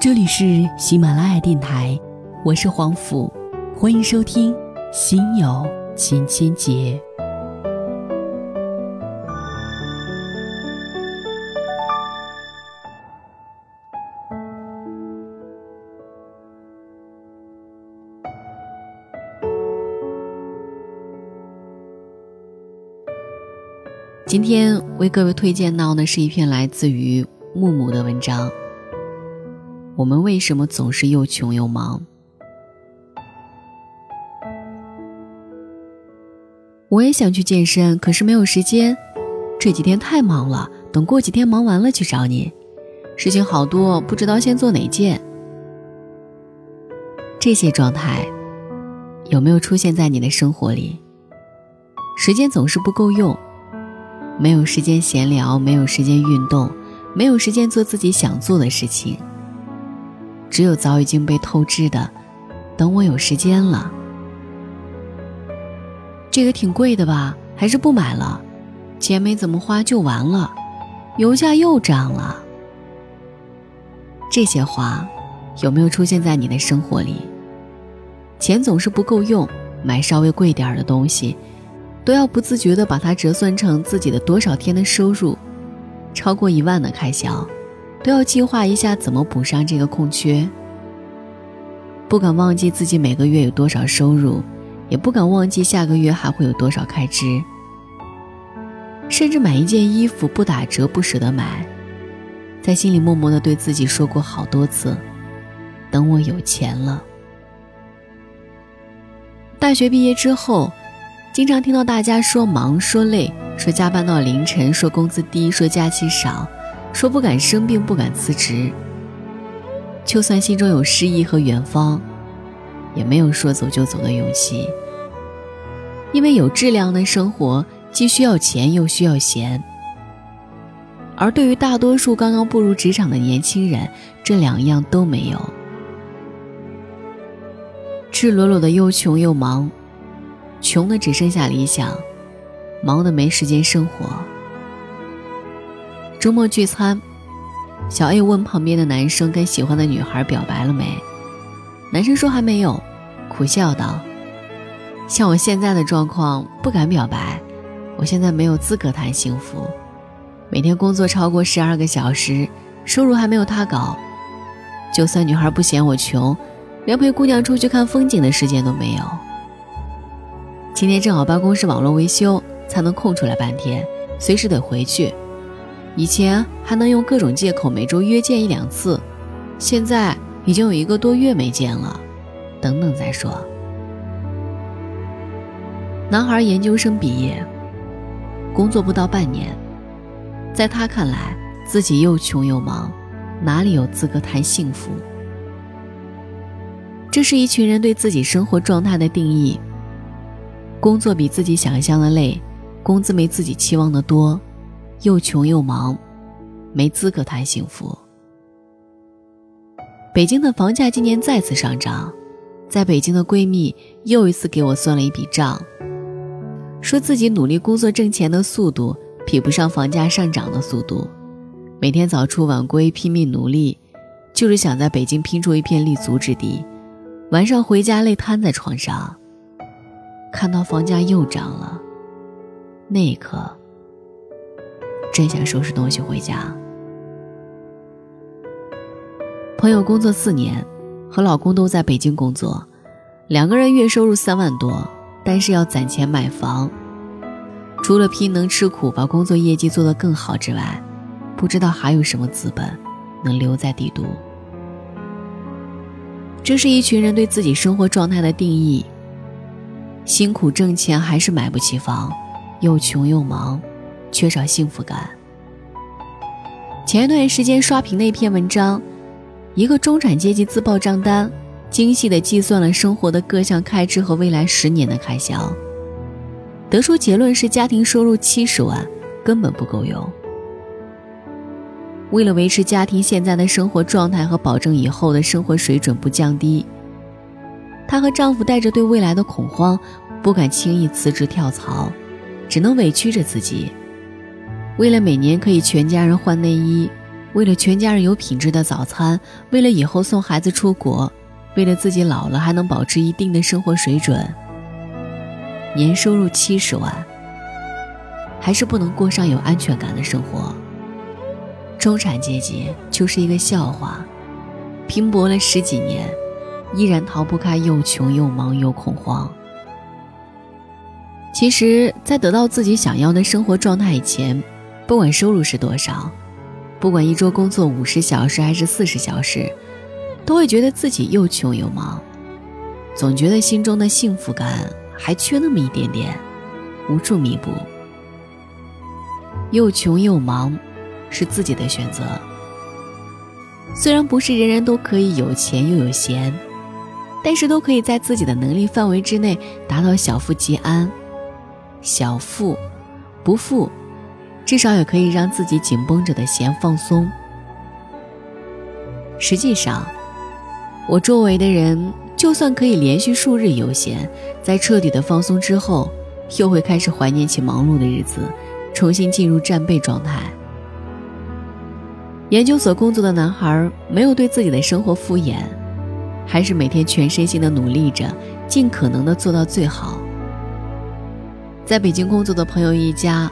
这里是喜马拉雅电台，我是黄甫，欢迎收听《心有千千结》。今天为各位推荐到的是一篇来自于木木的文章。我们为什么总是又穷又忙？我也想去健身，可是没有时间。这几天太忙了，等过几天忙完了去找你。事情好多，不知道先做哪件。这些状态有没有出现在你的生活里？时间总是不够用。没有时间闲聊，没有时间运动，没有时间做自己想做的事情。只有早已经被透支的，等我有时间了。这个挺贵的吧？还是不买了？钱没怎么花就完了，油价又涨了。这些话有没有出现在你的生活里？钱总是不够用，买稍微贵点的东西。都要不自觉地把它折算成自己的多少天的收入，超过一万的开销，都要计划一下怎么补上这个空缺。不敢忘记自己每个月有多少收入，也不敢忘记下个月还会有多少开支。甚至买一件衣服不打折不舍得买，在心里默默的对自己说过好多次：“等我有钱了。”大学毕业之后。经常听到大家说忙、说累、说加班到凌晨、说工资低、说假期少、说不敢生病、不敢辞职。就算心中有诗意和远方，也没有说走就走的勇气。因为有质量的生活既需要钱又需要闲，而对于大多数刚刚步入职场的年轻人，这两样都没有。赤裸裸的又穷又忙。穷的只剩下理想，忙的没时间生活。周末聚餐，小 A 问旁边的男生跟喜欢的女孩表白了没？男生说还没有，苦笑道：“像我现在的状况，不敢表白。我现在没有资格谈幸福，每天工作超过十二个小时，收入还没有他高。就算女孩不嫌我穷，连陪姑娘出去看风景的时间都没有。”今天正好办公室网络维修，才能空出来半天，随时得回去。以前还能用各种借口每周约见一两次，现在已经有一个多月没见了。等等再说。男孩研究生毕业，工作不到半年，在他看来，自己又穷又忙，哪里有资格谈幸福？这是一群人对自己生活状态的定义。工作比自己想象的累，工资没自己期望的多，又穷又忙，没资格谈幸福。北京的房价今年再次上涨，在北京的闺蜜又一次给我算了一笔账，说自己努力工作挣钱的速度比不上房价上涨的速度，每天早出晚归拼命努力，就是想在北京拼出一片立足之地，晚上回家累瘫在床上。看到房价又涨了，那一刻，真想收拾东西回家。朋友工作四年，和老公都在北京工作，两个人月收入三万多，但是要攒钱买房。除了拼能吃苦，把工作业绩做得更好之外，不知道还有什么资本能留在帝都。这是一群人对自己生活状态的定义。辛苦挣钱还是买不起房，又穷又忙，缺少幸福感。前一段时间刷屏的一篇文章，一个中产阶级自报账单，精细的计算了生活的各项开支和未来十年的开销，得出结论是家庭收入七十万根本不够用。为了维持家庭现在的生活状态和保证以后的生活水准不降低。她和丈夫带着对未来的恐慌，不敢轻易辞职跳槽，只能委屈着自己。为了每年可以全家人换内衣，为了全家人有品质的早餐，为了以后送孩子出国，为了自己老了还能保持一定的生活水准，年收入七十万，还是不能过上有安全感的生活。中产阶级就是一个笑话，拼搏了十几年，依然逃不开又穷又忙又恐慌。其实，在得到自己想要的生活状态以前，不管收入是多少，不管一周工作五十小时还是四十小时，都会觉得自己又穷又忙，总觉得心中的幸福感还缺那么一点点，无处弥补。又穷又忙。是自己的选择。虽然不是人人都可以有钱又有闲，但是都可以在自己的能力范围之内达到小富即安。小富，不富，至少也可以让自己紧绷着的弦放松。实际上，我周围的人，就算可以连续数日悠闲，在彻底的放松之后，又会开始怀念起忙碌的日子，重新进入战备状态。研究所工作的男孩没有对自己的生活敷衍，还是每天全身心的努力着，尽可能的做到最好。在北京工作的朋友一家，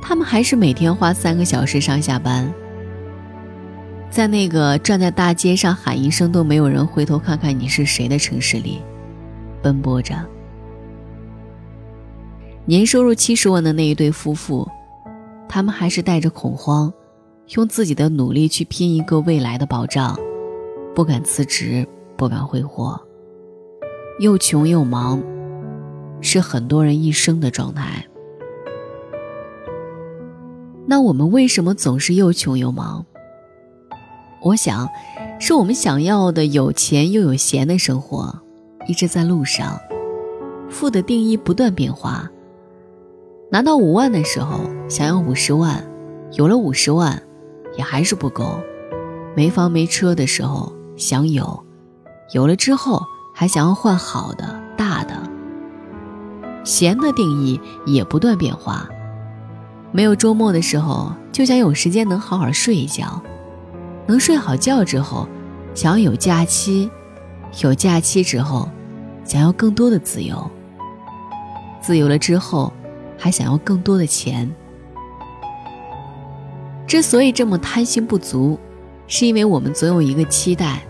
他们还是每天花三个小时上下班，在那个站在大街上喊一声都没有人回头看看你是谁的城市里，奔波着。年收入七十万的那一对夫妇，他们还是带着恐慌。用自己的努力去拼一个未来的保障，不敢辞职，不敢挥霍，又穷又忙，是很多人一生的状态。那我们为什么总是又穷又忙？我想，是我们想要的有钱又有闲的生活，一直在路上。富的定义不断变化。拿到五万的时候，想要五十万；有了五十万。也还是不够，没房没车的时候想有，有了之后还想要换好的大的。闲的定义也不断变化，没有周末的时候就想有时间能好好睡一觉，能睡好觉之后想要有假期，有假期之后想要更多的自由，自由了之后还想要更多的钱。之所以这么贪心不足，是因为我们总有一个期待，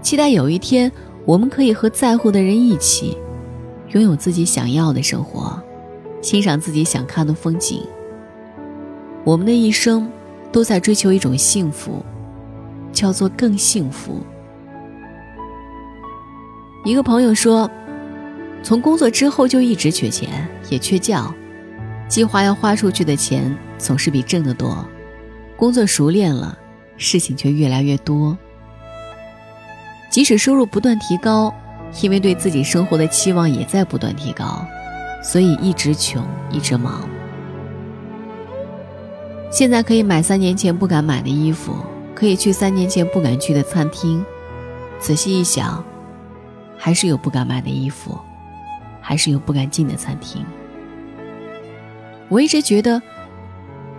期待有一天我们可以和在乎的人一起，拥有自己想要的生活，欣赏自己想看的风景。我们的一生都在追求一种幸福，叫做更幸福。一个朋友说，从工作之后就一直缺钱，也缺觉。计划要花出去的钱总是比挣得多，工作熟练了，事情却越来越多。即使收入不断提高，因为对自己生活的期望也在不断提高，所以一直穷，一直忙。现在可以买三年前不敢买的衣服，可以去三年前不敢去的餐厅，仔细一想，还是有不敢买的衣服，还是有不敢进的餐厅。我一直觉得，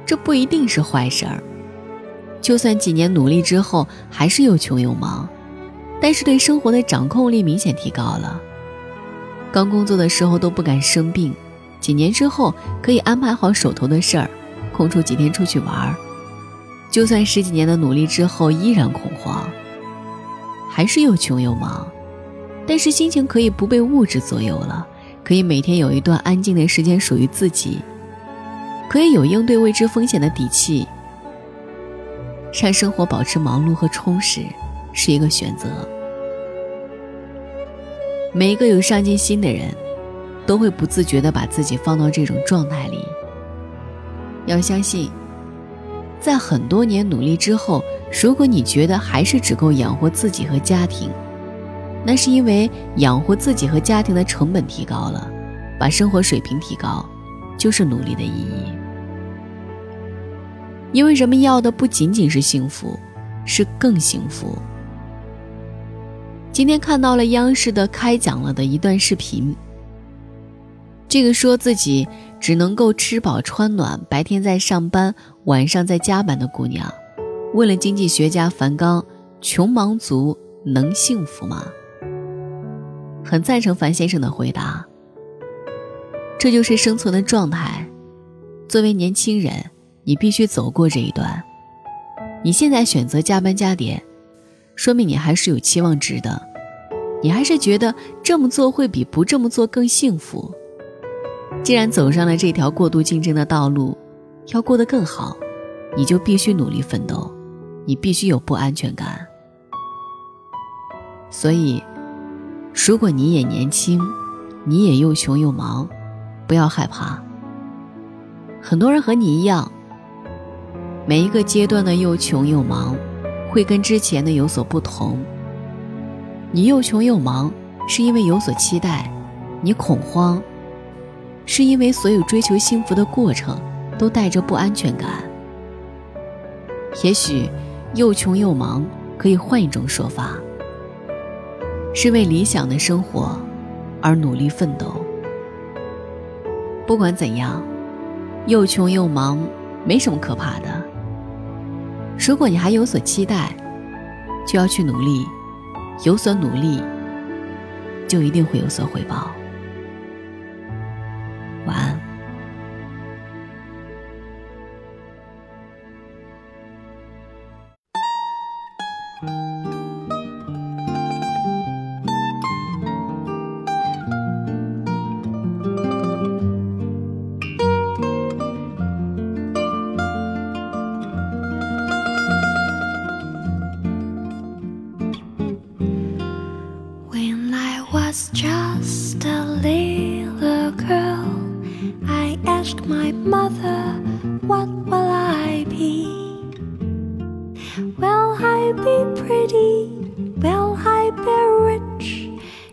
这不一定是坏事儿。就算几年努力之后还是又穷又忙，但是对生活的掌控力明显提高了。刚工作的时候都不敢生病，几年之后可以安排好手头的事儿，空出几天出去玩儿。就算十几年的努力之后依然恐慌，还是又穷又忙，但是心情可以不被物质左右了，可以每天有一段安静的时间属于自己。可以有应对未知风险的底气，让生活保持忙碌和充实，是一个选择。每一个有上进心的人，都会不自觉地把自己放到这种状态里。要相信，在很多年努力之后，如果你觉得还是只够养活自己和家庭，那是因为养活自己和家庭的成本提高了，把生活水平提高。就是努力的意义，因为人们要的不仅仅是幸福，是更幸福。今天看到了央视的开讲了的一段视频，这个说自己只能够吃饱穿暖，白天在上班，晚上在加班的姑娘，问了经济学家樊刚：“穷忙族能幸福吗？”很赞成樊先生的回答。这就是生存的状态。作为年轻人，你必须走过这一段。你现在选择加班加点，说明你还是有期望值的，你还是觉得这么做会比不这么做更幸福。既然走上了这条过度竞争的道路，要过得更好，你就必须努力奋斗，你必须有不安全感。所以，如果你也年轻，你也又穷又忙，不要害怕。很多人和你一样。每一个阶段的又穷又忙，会跟之前的有所不同。你又穷又忙，是因为有所期待；你恐慌，是因为所有追求幸福的过程都带着不安全感。也许，又穷又忙可以换一种说法，是为理想的生活而努力奋斗。不管怎样，又穷又忙没什么可怕的。如果你还有所期待，就要去努力；有所努力，就一定会有所回报。うん be pretty? Will I be rich?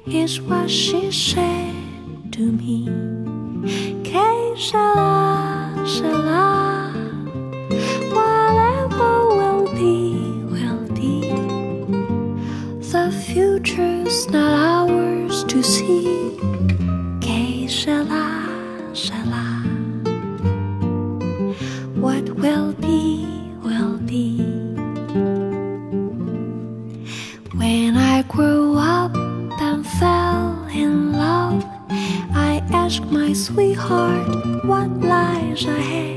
Is what she said to me. Que sera, sera. Whatever will be, will be. The future's not ours to see. Que sera, sera. What will be, sweetheart what lies ahead.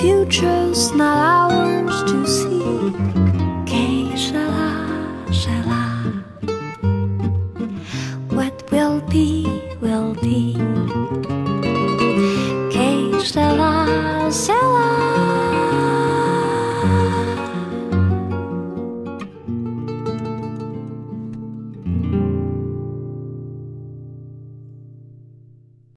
Future's not ours to see.